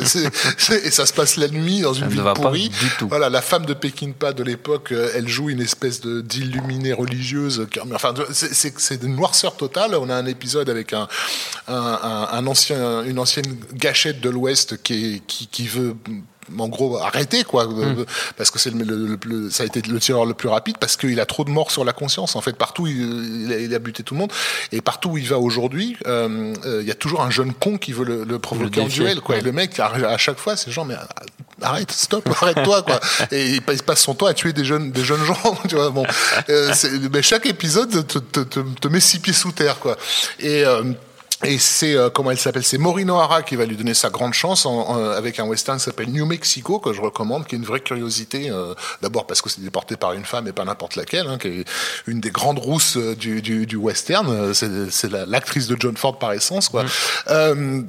c'est- et ça se passe la nuit dans une Ça ville pourrie. Voilà la femme de Peckinpah de l'époque euh, elle joue une espèce de d'illuminée religieuse. Enfin c'est- une noirceur totale. On a un épisode avec un un, un- un ancien une ancienne gâchette de l'Ouest qui qui qui veut en gros arrêter quoi. Euh, parce que c'est le, le- le- le- ça a été le tireur le plus rapide parce qu'il a trop de morts sur la conscience. En fait partout il, il a, il a buté tout le monde. Et partout où il va aujourd'hui euh, euh, il y a toujours un jeune con qui veut le, le provoquer en duel quoi. Et le mec à, à chaque fois c'est genre mais arrête stop arrête-toi quoi. Et il, passe- il passe son temps à tuer des jeunes des jeunes gens tu vois. Bon. Euh, mais chaque épisode te, te, te, te met six pieds sous terre quoi. Et euh, et c'est euh, comment elle s'appelle C'est Maureen O'Hara qui va lui donner sa grande chance en, en- avec un western qui s'appelle New Mexico que je recommande, qui est une vraie curiosité. euh, D'abord parce que c'est porté par une femme et pas n'importe laquelle, hein, qui est une des grandes rousses euh, du, du, du western. Euh, C'est c'est la- l'actrice de John Ford par essence, quoi. Euh,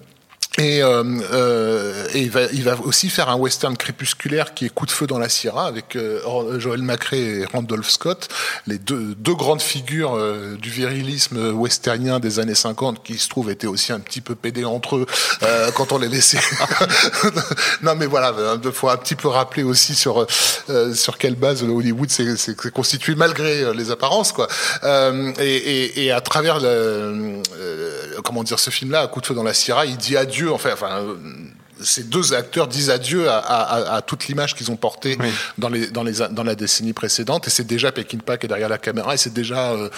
et, euh, euh, il, va, il va aussi faire un western crépusculaire qui est Coup de feu dans la Sierra avec euh, Joel McRae et Randolph Scott, les deux, deux grandes figures euh, du virilisme westernien des années 50 qui se trouvent étaient aussi un petit peu pédés entre eux euh, quand on les laissait. non mais voilà, il faut un petit peu rappeler aussi sur euh, sur quelle base le Hollywood s'est constitué malgré les apparences quoi. Et, et, et à travers le, comment dire ce film-là, Coup de feu dans la Sierra, il dit adieu enfin enfin. euh, ces deux acteurs disent adieu à, à, à- à toute l'image qu'ils ont portée dans, les, dans, les, dans la décennie précédente. Et c'est déjà Peckinpah qui est derrière la caméra. Et c'est déjà euh,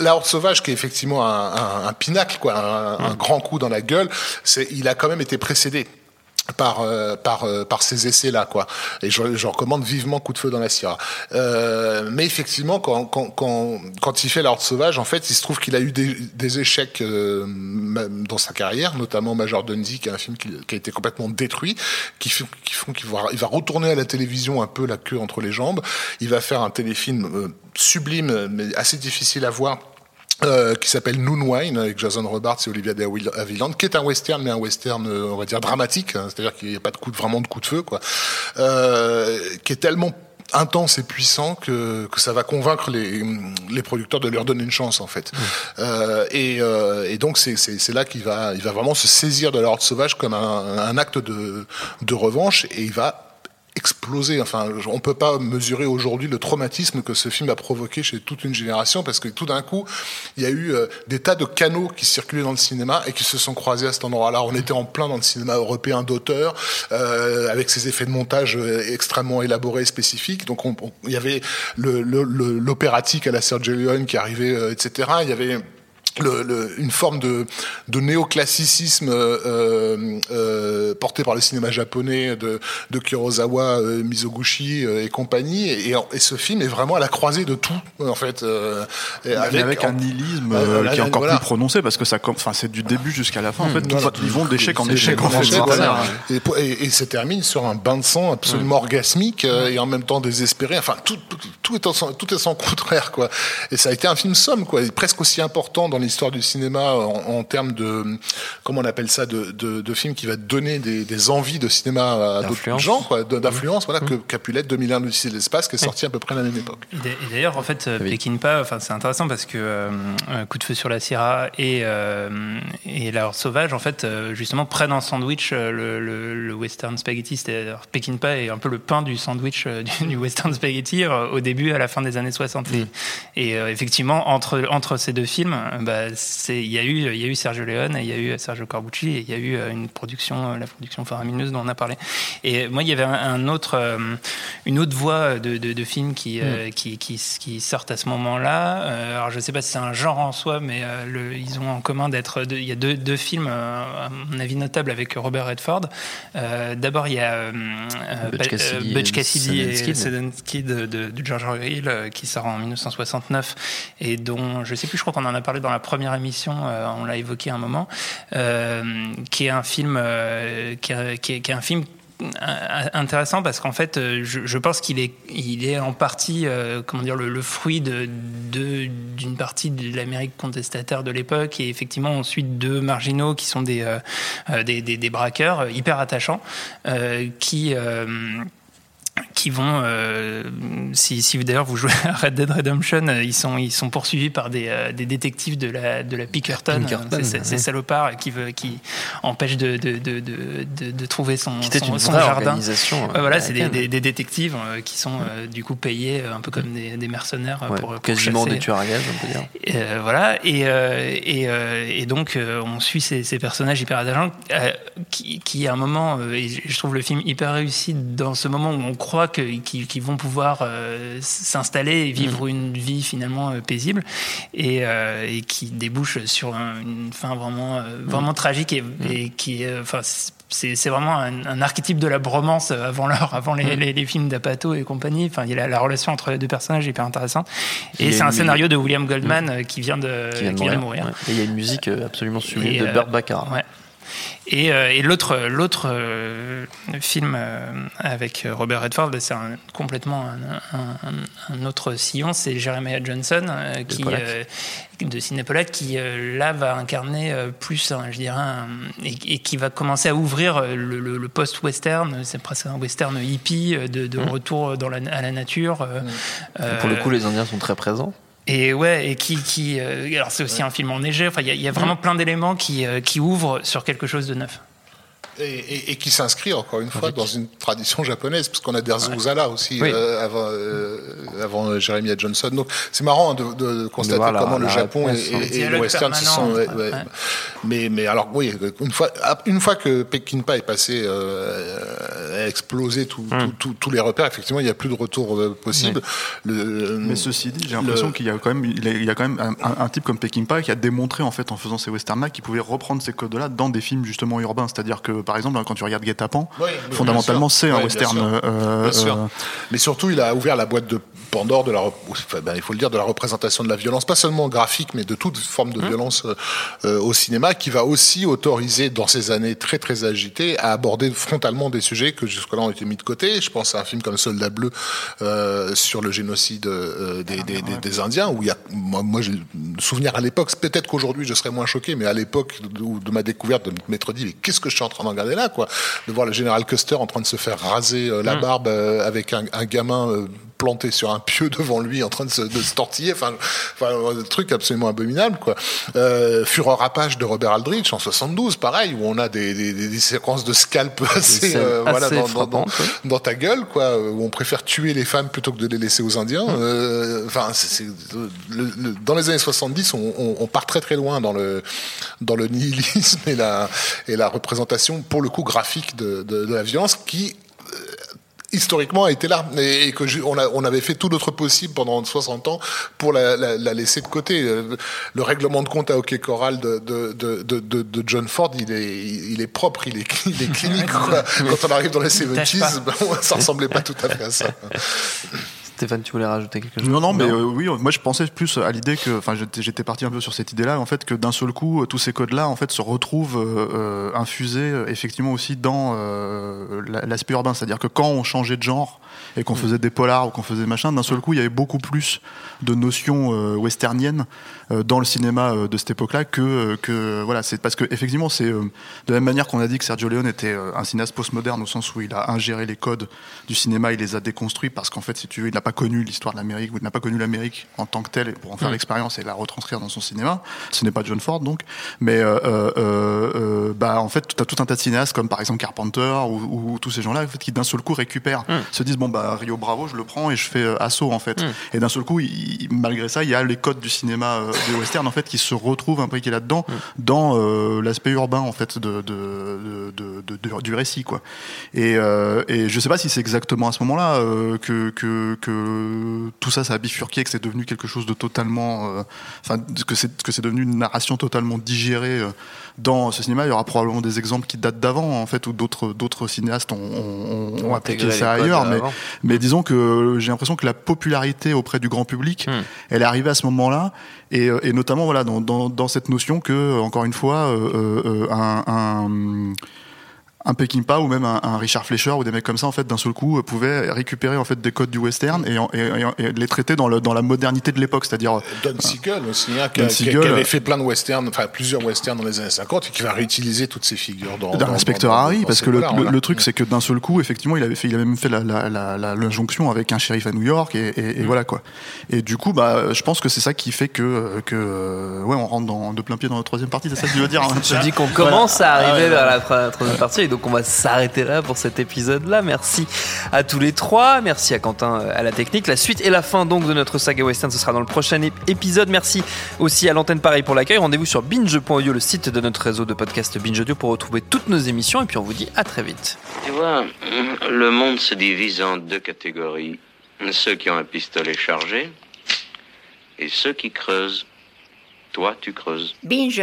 la Horde sauvage qui est effectivement un, un, un pinacle, quoi, un, un grand coup dans la gueule. C'est, il a quand même été précédé par euh, par euh, par ces essais là quoi. Et je, je recommande vivement coup de feu dans la Sierra. Euh, mais effectivement quand quand quand quand il fait la Horde sauvage en fait il se trouve qu'il a eu des, des échecs euh, dans sa carrière notamment Major Dundee qui est un film qui, qui a été complètement détruit qui font qui font qu'il va il va retourner à la télévision un peu la queue entre les jambes. Il va faire un téléfilm euh, sublime mais assez difficile à voir Euh, qui s'appelle Noon Wine avec Jason Robards et Olivia de Havilland, qui est un western mais un western euh, on va dire dramatique, hein, c'est-à-dire qu'il n'y a pas de coup vraiment de coup de feu quoi, euh, qui est tellement intense et puissant que, que ça va convaincre les, les producteurs de leur donner une chance en fait. Mmh. Euh, et, euh, et, donc c'est, c'est, là qu'il va, il va vraiment se saisir de la horde sauvage comme un, un acte de, de revanche et il va explosé. Enfin, on peut pas mesurer aujourd'hui le traumatisme que ce film a provoqué chez toute une génération parce que tout d'un coup, il y a eu euh, des tas de canaux qui circulaient dans le cinéma et qui se sont croisés à cet endroit-là. On était en plein dans le cinéma européen d'auteur euh, avec ses effets de montage euh, extrêmement élaborés et spécifiques. Donc, il y avait l'opératique à la Sergio Leone qui arrivait, euh, etc. Il y avait le, le, une forme de, de néoclassicisme euh, euh, porté par le cinéma japonais de, de Kurosawa, euh, Mizoguchi euh, et compagnie. Et, et, ce film est vraiment à la croisée de tout, en fait. Euh, avec, avec, un nihilisme qui est encore voilà. plus prononcé parce que ça, enfin, c'est du début jusqu'à la fin. En fait, voilà. ils vont d'échec en échec. En fait, voilà. et, et, et, se termine sur un bain de sang absolument mmh. orgasmique et en même temps désespéré. Enfin, tout, tout, tout est en, tout est sans contraire, quoi. Et ça a été un film somme, quoi, presque aussi important dans l'histoire du cinéma en, en, termes de comment on appelle ça de, de, de film qui va donner des, des, envies de cinéma à d'autres gens quoi d'influence voilà mmh. que Capulet 2001 l'Odyssée de l'espace qui est sorti à peu près à la même époque et d'ailleurs en fait oui. Pekinpa enfin c'est intéressant parce que euh, Coup de feu sur la Sierra et euh, et la Horde sauvage en fait euh, justement prennent en sandwich euh, le, le, le, western spaghetti c'est-à-dire Pekinpa est un peu le pain du sandwich euh, du, du, western spaghetti au début à la fin des années 60 mmh. et, et effectivement entre entre ces deux films bah, il y a eu il y a eu Sergio Leone il y a eu Sergio Corbucci et il y a eu une production la production faramineuse dont on a parlé. Et moi il y avait un, un autre une autre voie de, de, de films qui, mm. qui, qui, qui sortent à ce moment-là. Euh, alors je sais pas si c'est un genre en soi mais euh, le, ils ont en commun d'être il y a deux, deux films euh, à mon avis notables avec Robert Redford. D'abord il y a Butch Cassidy, Butch Cassidy et Sedensky de, de, de George Orwell qui sort en 1969 et dont je sais plus je crois qu'on en a parlé dans la première émission, euh, on l'a évoqué un moment, euh, qui est un film, euh, qui, un film intéressant parce qu'en fait, je, pense qu'il est, il est en partie, comment dire, le, fruit de, d'une partie de l'Amérique contestataire de l'époque et effectivement ensuite deux marginaux qui sont des, des, braqueurs hyper attachants qui qui vont, euh, si, si d'ailleurs vous jouez à Red Dead Redemption, euh, ils sont ils sont poursuivis par des, euh, des détectives de la de la Pinkerton, Pinkerton ces, ouais. salopards qui veut qui empêchent de de, de, de, de trouver son son, une son jardin. Voilà, c'est des, des, des, détectives qui sont du coup payés un peu comme des, des mercenaires ouais, pour, pour quasiment chasser. des tueurs à gages, on peut dire. Et, voilà, et et, et donc on suit ces, ces personnages hyper attachants qui, qui à un moment, et je trouve le film hyper réussi dans ce moment où on croit qu'ils qui vont pouvoir euh, s'installer et vivre mmh. une vie finalement euh, paisible et, euh, et, qui débouche sur un, une fin vraiment, vraiment mmh. tragique et, et qui, enfin, c'est vraiment un, un, archétype de la bromance avant l'heure, avant les, les, les, films d'Apato et compagnie. Enfin, il y a la, la, relation entre les deux personnages est hyper intéressante. Et c'est un scénario de William Goldman qui vient de, qui vient de, qui vient de mourir. Ouais. Et il y a une musique absolument sublime de Burt Baccarat. Ouais. Et, euh, et l'autre, l'autre euh, film euh, avec Robert Redford, c'est un, complètement un, un, un, autre sillon, c'est Jeremiah Johnson, qui, de Cinépolat, qui là va incarner plus, je dirais, et, et, qui va commencer à ouvrir le, le, le post-western, c'est presque un western hippie, de, de mmh. retour dans la, à la nature. Mmh. pour le coup, les Indiens sont très présents. Et ouais, et qui, qui euh, alors c'est aussi ouais. un film enneigé. Enfin, il y, y, a vraiment plein d'éléments qui, euh, qui ouvrent sur quelque chose de neuf. Et, et, et, qui s'inscrit encore une fois dans une tradition japonaise, parce qu'on a des Uzala aussi oui. euh, avant, euh, avant Jeremiah Johnson. Donc c'est marrant de, de constater comment le Japon et, et, le western se sont. Ouais, ouais. Mais, mais alors oui, une fois, une fois que Peckinpah est passé, euh, a explosé tous mm. tout, tout, les repères, effectivement, il n'y a plus de retour euh, possible. Le, mais ceci dit, j'ai l'impression qu'il y a quand même, il y a quand même un, un, un type comme Peckinpah qui a démontré en fait en faisant ces westerns-là qu'il pouvait reprendre ces codes-là dans des films justement urbains, c'est-à-dire que par exemple, quand tu regardes Guet-apens, oui, fondamentalement, c'est un western. Bien sûr. Euh, bien sûr. Euh, Mais surtout, il a ouvert la boîte de Pandore de la, enfin, ben, il faut le dire, de la représentation de la violence, pas seulement graphique, mais de toute forme de mmh. violence euh, au cinéma, qui va aussi autoriser, dans ces années très très agitées, à aborder frontalement des sujets que jusque-là ont été mis de côté. Je pense à un film comme Soldat bleu euh, sur le génocide euh, des, des, des, des, Indiens, où il y a, moi, moi souvenir à l'époque. Peut-être qu'aujourd'hui je serais moins choqué, mais à l'époque de, de, ma découverte de m'être dit, mais qu'est-ce que je suis en train de regarder là, quoi De voir le général Custer en train de se faire raser euh, la mm. barbe euh, avec un, un gamin euh, planté sur un pieu devant lui en train de se, de se tortiller. Enfin, enfin, un truc absolument abominable, quoi. Euh, Fureur Apache de Robert Aldrich en 72, pareil, où on a des, des, des séquences de scalp assez, euh, voilà, dans, dans, dans, ta gueule, quoi, où on préfère tuer les femmes plutôt que de les laisser aux Indiens. Mmh. Euh, enfin, c'est, le, le, dans les années 70, on, on, on, part très très loin dans le dans le nihilisme et la et la représentation, pour le coup, graphique de, de, de la violence qui historiquement a été là et, que je, on, a, on, avait fait tout notre possible pendant 60 ans pour la, la, la, laisser de côté. Le règlement de compte à hockey choral de, de, de, de, John Ford, il est, il est propre, il est, il est clinique. Quoi. Quand on arrive dans les 70s, ben, ça ressemblait pas tout à fait à ça. Stéphane, tu voulais rajouter quelque chose Non, non, mais euh, oui, moi je pensais plus à l'idée que, enfin, j'étais parti un peu sur cette idée-là, en fait, que d'un seul coup, tous ces codes-là, en fait, se retrouvent euh, infusés euh, effectivement aussi dans euh, l'aspect urbain, c'est-à-dire que quand on changeait de genre et qu'on mm. faisait des polars ou qu'on faisait machin, d'un seul coup, il y avait beaucoup plus de notions euh, westerniennes euh, dans le cinéma de cette époque-là que, que voilà, c'est parce que effectivement, c'est de la même manière qu'on a dit que Sergio Leone était un cinéaste postmoderne au sens où il a ingéré les codes du cinéma, il les a déconstruits parce qu'en fait, si tu veux, il n'a pas connu l'histoire de l'Amérique, ou il n'a pas connu l'Amérique en tant que telle pour en faire mmh. l'expérience et la retranscrire dans son cinéma. Ce n'est pas John Ford donc, mais euh, euh, euh, bah en fait, tu as tout un tas de cinéastes comme par exemple Carpenter ou, ou tous ces gens-là en fait, qui d'un seul coup récupèrent, mmh. se disent bon bah Rio Bravo, je le prends et je fais euh, assaut en fait. Mmh. Et d'un seul coup, il, malgré ça, il y a les codes du cinéma euh, de western en fait qui se retrouvent imbriqués là-dedans dans euh, l'aspect urbain en fait de, de, de, de, du récit quoi. Et, et je sais pas si c'est exactement à ce moment-là que, que, que tout ça, ça a bifurqué, que c'est devenu quelque chose de totalement, euh, enfin, que c'est que c'est devenu une narration totalement digérée euh, dans ce cinéma. Il y aura probablement des exemples qui datent d'avant, en fait, où d'autres d'autres cinéastes ont, ont, ont appliqué ça ailleurs. Mais, mais disons que j'ai l'impression que la popularité auprès du grand public, hmm. elle est arrivée à ce moment-là, et, euh, et, notamment voilà dans, dans, dans, cette notion que, encore une fois, euh, un, un un Peckinpah ou même un, un, Richard Fleischer ou des mecs comme ça en fait d'un seul coup euh, pouvaient récupérer en fait des codes du western et, et, et les traiter dans, le, dans la modernité de l'époque c'est-à-dire Don Siegel aussi hein, qui, qui, qui, avait fait plein de westerns enfin plusieurs westerns dans les années 50 et qui va réutiliser toutes ces figures dans, dans l'inspecteur Harry parce que le, le, le, truc c'est que d'un seul coup effectivement il avait fait il avait même fait la, la, la, la l'injonction avec un shérif à New York et, et, mm. voilà quoi. Et du coup bah je pense que c'est ça qui fait que que euh, ouais on rentre dans, de plein pied dans la troisième partie c'est ça que tu veux dire hein, je dis qu'on commence à arriver vers la troisième partie donc on va s'arrêter là pour cet épisode-là. Merci à tous les trois. Merci à Quentin à la technique. La suite et la fin donc de notre saga western, ce sera dans le prochain épisode. Merci aussi à l'antenne Pareil pour l'accueil. Rendez-vous sur binge.audio, le site de notre réseau de podcast Binge Audio pour retrouver toutes nos émissions. Et puis on vous dit à très vite. Tu vois, le monde se divise en deux catégories. Ceux qui ont un pistolet chargé et ceux qui creusent. Toi, tu creuses. Binge.